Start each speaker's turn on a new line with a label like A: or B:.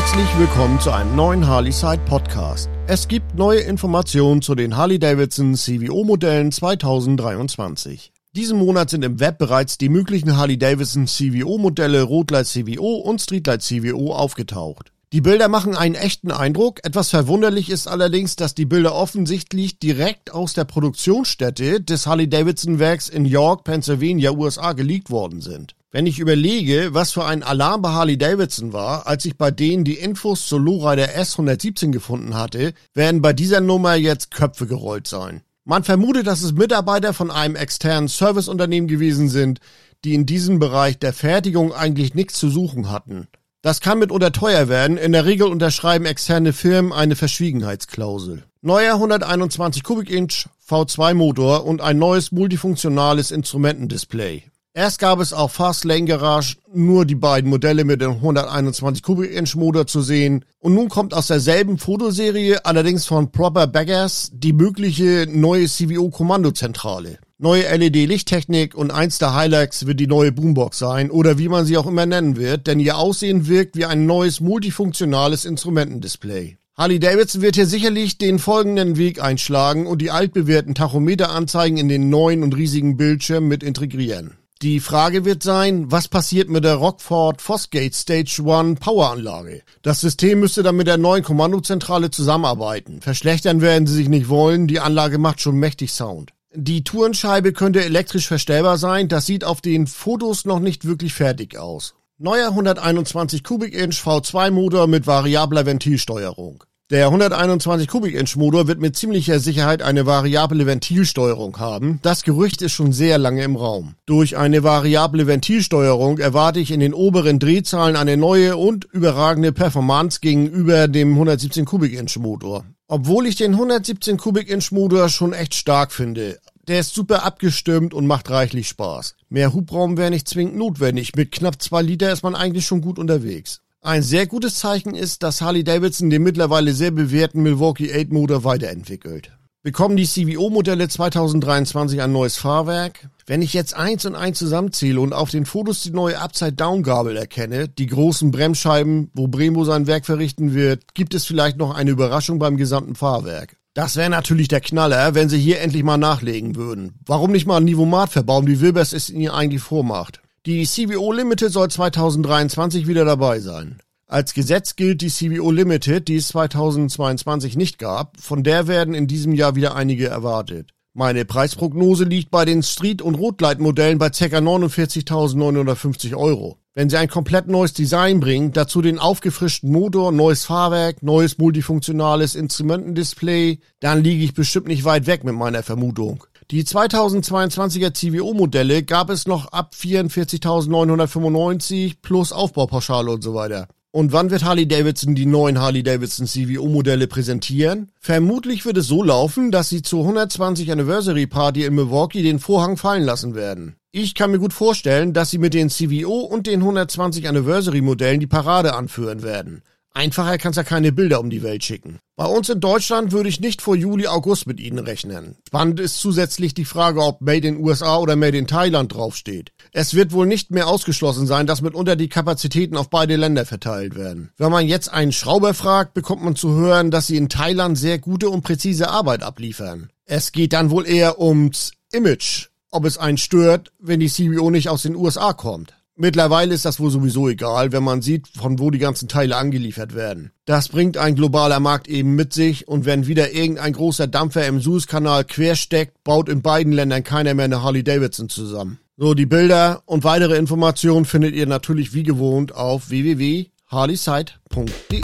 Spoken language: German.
A: Herzlich willkommen zu einem neuen Harley-Side Podcast. Es gibt neue Informationen zu den Harley-Davidson CVO-Modellen 2023. Diesen Monat sind im Web bereits die möglichen Harley-Davidson CVO-Modelle Rotlight CVO und Streetlight CVO aufgetaucht. Die Bilder machen einen echten Eindruck. Etwas verwunderlich ist allerdings, dass die Bilder offensichtlich direkt aus der Produktionsstätte des Harley-Davidson-Werks in York, Pennsylvania, USA geleakt worden sind. Wenn ich überlege, was für ein Alarm bei Harley Davidson war, als ich bei denen die Infos zur Lowrider S117 gefunden hatte, werden bei dieser Nummer jetzt Köpfe gerollt sein. Man vermutet, dass es Mitarbeiter von einem externen Serviceunternehmen gewesen sind, die in diesem Bereich der Fertigung eigentlich nichts zu suchen hatten. Das kann mitunter teuer werden. In der Regel unterschreiben externe Firmen eine Verschwiegenheitsklausel. Neuer 121 Kubik-Inch V2 Motor und ein neues multifunktionales Instrumentendisplay. Erst gab es auf Fastlane Garage nur die beiden Modelle mit dem 121 Kubik-Inch Motor zu sehen und nun kommt aus derselben Fotoserie, allerdings von Proper Baggers, die mögliche neue CVO-Kommandozentrale. Neue LED-Lichttechnik und eins der Highlights wird die neue Boombox sein oder wie man sie auch immer nennen wird, denn ihr Aussehen wirkt wie ein neues multifunktionales Instrumentendisplay. Harley Davidson wird hier sicherlich den folgenden Weg einschlagen und die altbewährten Tachometeranzeigen in den neuen und riesigen Bildschirm mit integrieren. Die Frage wird sein, was passiert mit der Rockford Fosgate Stage 1 Poweranlage? Das System müsste dann mit der neuen Kommandozentrale zusammenarbeiten. Verschlechtern werden sie sich nicht wollen, die Anlage macht schon mächtig Sound. Die Tourenscheibe könnte elektrisch verstellbar sein, das sieht auf den Fotos noch nicht wirklich fertig aus. Neuer 121 Kubik-Inch V2 Motor mit variabler Ventilsteuerung. Der 121 Kubik-Inch Motor wird mit ziemlicher Sicherheit eine variable Ventilsteuerung haben. Das Gerücht ist schon sehr lange im Raum. Durch eine variable Ventilsteuerung erwarte ich in den oberen Drehzahlen eine neue und überragende Performance gegenüber dem 117 Kubik-Inch Motor. Obwohl ich den 117 Kubik-Inch Motor schon echt stark finde. Der ist super abgestimmt und macht reichlich Spaß. Mehr Hubraum wäre nicht zwingend notwendig. Mit knapp zwei Liter ist man eigentlich schon gut unterwegs. Ein sehr gutes Zeichen ist, dass Harley Davidson den mittlerweile sehr bewährten Milwaukee 8 Motor weiterentwickelt. Bekommen die CVO-Modelle 2023 ein neues Fahrwerk? Wenn ich jetzt eins und eins zusammenzähle und auf den Fotos die neue Upside-Down-Gabel erkenne, die großen Bremsscheiben, wo Brembo sein Werk verrichten wird, gibt es vielleicht noch eine Überraschung beim gesamten Fahrwerk. Das wäre natürlich der Knaller, wenn sie hier endlich mal nachlegen würden. Warum nicht mal ein Nivomat verbauen, wie Wilbers es ihnen eigentlich vormacht? Die CVO Limited soll 2023 wieder dabei sein. Als Gesetz gilt die CVO Limited, die es 2022 nicht gab. Von der werden in diesem Jahr wieder einige erwartet. Meine Preisprognose liegt bei den Street- und Rotlight-Modellen bei ca. 49.950 Euro. Wenn sie ein komplett neues Design bringen, dazu den aufgefrischten Motor, neues Fahrwerk, neues multifunktionales Instrumentendisplay, dann liege ich bestimmt nicht weit weg mit meiner Vermutung. Die 2022er CVO-Modelle gab es noch ab 44.995 plus Aufbaupauschale und so weiter. Und wann wird Harley Davidson die neuen Harley Davidson CVO-Modelle präsentieren? Vermutlich wird es so laufen, dass sie zur 120 Anniversary Party in Milwaukee den Vorhang fallen lassen werden. Ich kann mir gut vorstellen, dass sie mit den CVO und den 120 Anniversary Modellen die Parade anführen werden. Einfacher kannst ja keine Bilder um die Welt schicken. Bei uns in Deutschland würde ich nicht vor Juli, August mit ihnen rechnen. Spannend ist zusätzlich die Frage, ob Made in USA oder Made in Thailand draufsteht. Es wird wohl nicht mehr ausgeschlossen sein, dass mitunter die Kapazitäten auf beide Länder verteilt werden. Wenn man jetzt einen Schrauber fragt, bekommt man zu hören, dass sie in Thailand sehr gute und präzise Arbeit abliefern. Es geht dann wohl eher ums Image, ob es einen stört, wenn die CBO nicht aus den USA kommt. Mittlerweile ist das wohl sowieso egal, wenn man sieht, von wo die ganzen Teile angeliefert werden. Das bringt ein globaler Markt eben mit sich und wenn wieder irgendein großer Dampfer im Suezkanal quersteckt, baut in beiden Ländern keiner mehr eine Harley Davidson zusammen. So, die Bilder und weitere Informationen findet ihr natürlich wie gewohnt auf www.harleyside.de.